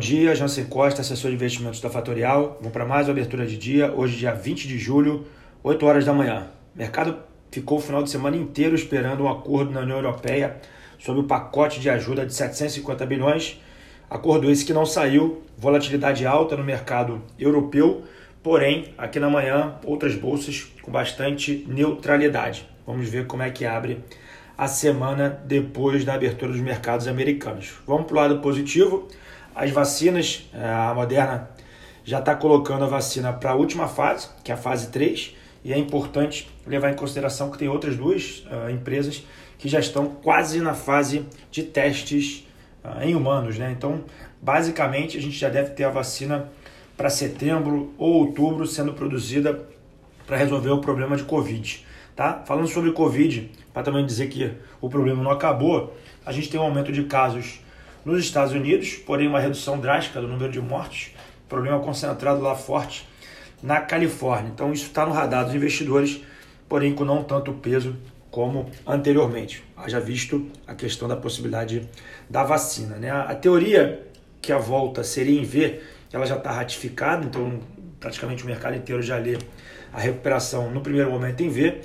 dia, Jansen Costa, assessor de investimentos da Fatorial. Vamos para mais uma abertura de dia, hoje dia 20 de julho, 8 horas da manhã. O mercado ficou o final de semana inteiro esperando um acordo na União Europeia sobre o pacote de ajuda de 750 bilhões. Acordo esse que não saiu, volatilidade alta no mercado europeu, porém, aqui na manhã, outras bolsas com bastante neutralidade. Vamos ver como é que abre a semana depois da abertura dos mercados americanos. Vamos para o lado positivo. As vacinas, é, a Moderna já está colocando a vacina para a última fase, que é a fase 3, e é importante levar em consideração que tem outras duas uh, empresas que já estão quase na fase de testes uh, em humanos. Né? Então, basicamente, a gente já deve ter a vacina para setembro ou outubro sendo produzida para resolver o problema de Covid. Tá? Falando sobre Covid, para também dizer que o problema não acabou, a gente tem um aumento de casos nos Estados Unidos, porém uma redução drástica do número de mortes, problema concentrado lá forte na Califórnia. Então isso está no radar dos investidores, porém com não tanto peso como anteriormente. Haja visto a questão da possibilidade da vacina. Né? A teoria que a volta seria em V, ela já está ratificada, então praticamente o mercado inteiro já lê a recuperação no primeiro momento em V.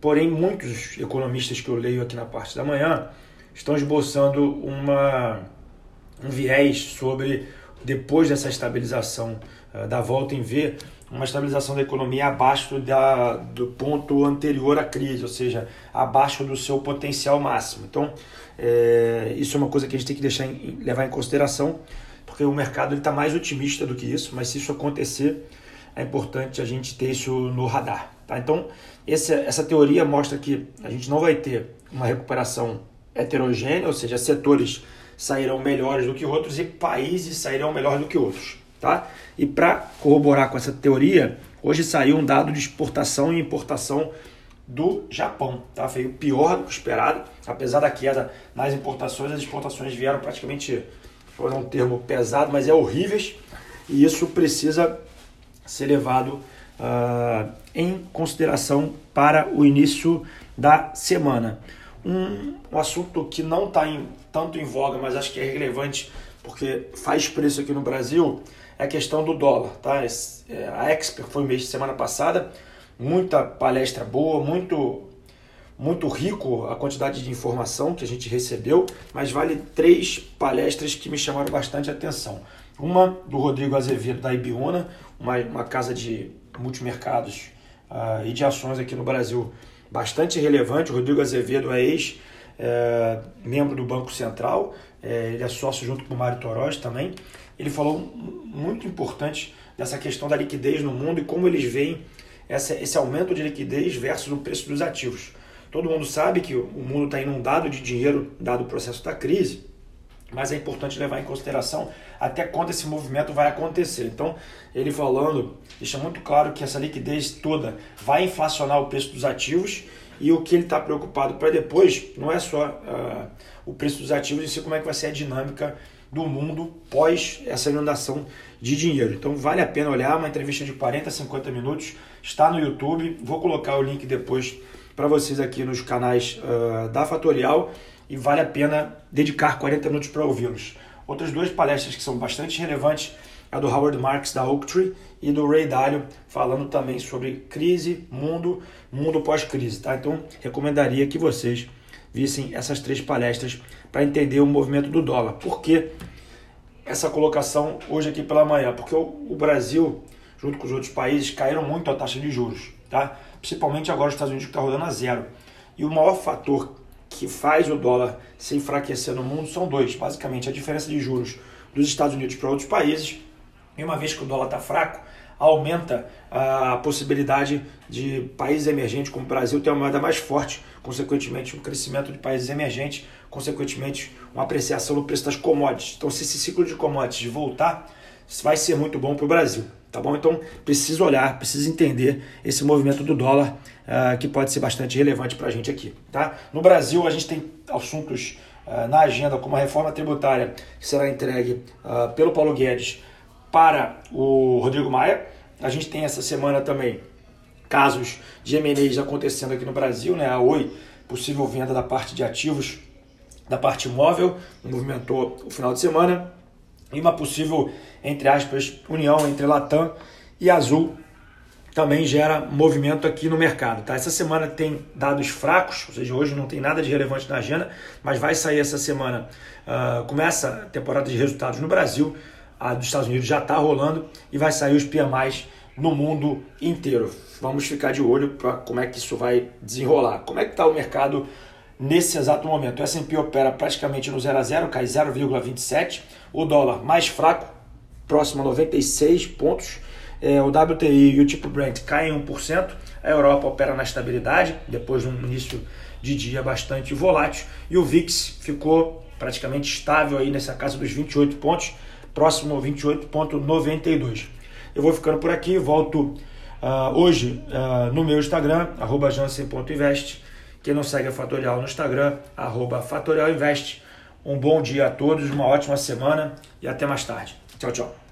Porém, muitos economistas que eu leio aqui na parte da manhã estão esboçando uma, um viés sobre, depois dessa estabilização uh, da volta em V, uma estabilização da economia abaixo da, do ponto anterior à crise, ou seja, abaixo do seu potencial máximo. Então, é, isso é uma coisa que a gente tem que deixar em, levar em consideração, porque o mercado está mais otimista do que isso, mas se isso acontecer, é importante a gente ter isso no radar. Tá? Então, essa, essa teoria mostra que a gente não vai ter uma recuperação heterogênea, ou seja, setores sairão melhores do que outros e países sairão melhores do que outros. Tá? E para corroborar com essa teoria, hoje saiu um dado de exportação e importação do Japão. Tá? Foi o pior do que esperado, apesar da queda nas importações, as exportações vieram praticamente, vou usar um termo pesado, mas é horríveis, e isso precisa ser levado uh, em consideração para o início da semana. Um, um assunto que não está tanto em voga, mas acho que é relevante porque faz preço aqui no Brasil, é a questão do dólar. Tá? É, a Expert foi mês de semana passada, muita palestra boa, muito muito rico a quantidade de informação que a gente recebeu, mas vale três palestras que me chamaram bastante atenção. Uma do Rodrigo Azevedo da Ibiúna, uma, uma casa de multimercados uh, e de ações aqui no Brasil bastante relevante. Rodrigo Azevedo é ex-membro é, do Banco Central, é, ele é sócio junto com o Mário Toros também. Ele falou muito importante dessa questão da liquidez no mundo e como eles veem essa, esse aumento de liquidez versus o preço dos ativos. Todo mundo sabe que o mundo está inundado de dinheiro dado o processo da crise mas é importante levar em consideração até quando esse movimento vai acontecer. Então, ele falando, deixa muito claro que essa liquidez toda vai inflacionar o preço dos ativos e o que ele está preocupado para depois não é só uh, o preço dos ativos, e sim como é que vai ser a dinâmica do mundo pós essa inundação de dinheiro. Então vale a pena olhar uma entrevista de 40 a 50 minutos, está no YouTube, vou colocar o link depois para vocês aqui nos canais uh, da Fatorial e vale a pena dedicar 40 minutos para ouvi-los. Outras duas palestras que são bastante relevantes a do Howard Marks da Oaktree e do Ray Dalio falando também sobre crise, mundo, mundo pós-crise, tá? Então, recomendaria que vocês vissem essas três palestras para entender o movimento do dólar. Por que essa colocação hoje aqui pela manhã? Porque o, o Brasil, junto com os outros países, caíram muito a taxa de juros, tá? Principalmente agora os Estados Unidos que está rodando a zero. E o maior fator que faz o dólar se enfraquecer no mundo são dois. Basicamente, a diferença de juros dos Estados Unidos para outros países. E uma vez que o dólar está fraco, aumenta a possibilidade de países emergentes como o Brasil ter uma moeda mais forte, consequentemente um crescimento de países emergentes, consequentemente uma apreciação no preço das commodities. Então, se esse ciclo de commodities voltar, vai ser muito bom para o Brasil. Tá bom? Então, precisa olhar, precisa entender esse movimento do dólar uh, que pode ser bastante relevante para a gente aqui. Tá? No Brasil, a gente tem assuntos uh, na agenda como a reforma tributária que será entregue uh, pelo Paulo Guedes para o Rodrigo Maia. A gente tem essa semana também casos de M&As acontecendo aqui no Brasil, né? A Oi, possível venda da parte de ativos da parte imóvel, movimentou o final de semana. E uma possível, entre aspas, união entre Latam e Azul também gera movimento aqui no mercado. Tá? Essa semana tem dados fracos, ou seja, hoje não tem nada de relevante na agenda, mas vai sair essa semana. Uh, começa a temporada de resultados no Brasil, a dos Estados Unidos já está rolando e vai sair os PMIs no mundo inteiro. Vamos ficar de olho para como é que isso vai desenrolar. Como é que está o mercado nesse exato momento? O S&P opera praticamente no 0 a 0, cai 0,27. O dólar mais fraco, próximo a 96 pontos é, o WTI e o tipo Brent caem 1%, a Europa opera na estabilidade, depois de um início de dia bastante volátil, e o VIX ficou praticamente estável aí nessa casa dos 28 pontos, próximo a 28,92. Eu vou ficando por aqui, volto uh, hoje uh, no meu Instagram, jansen.invest. Quem não segue a Fatorial no Instagram, arroba fatorialinvest. Um bom dia a todos, uma ótima semana e até mais tarde. Tchau, tchau.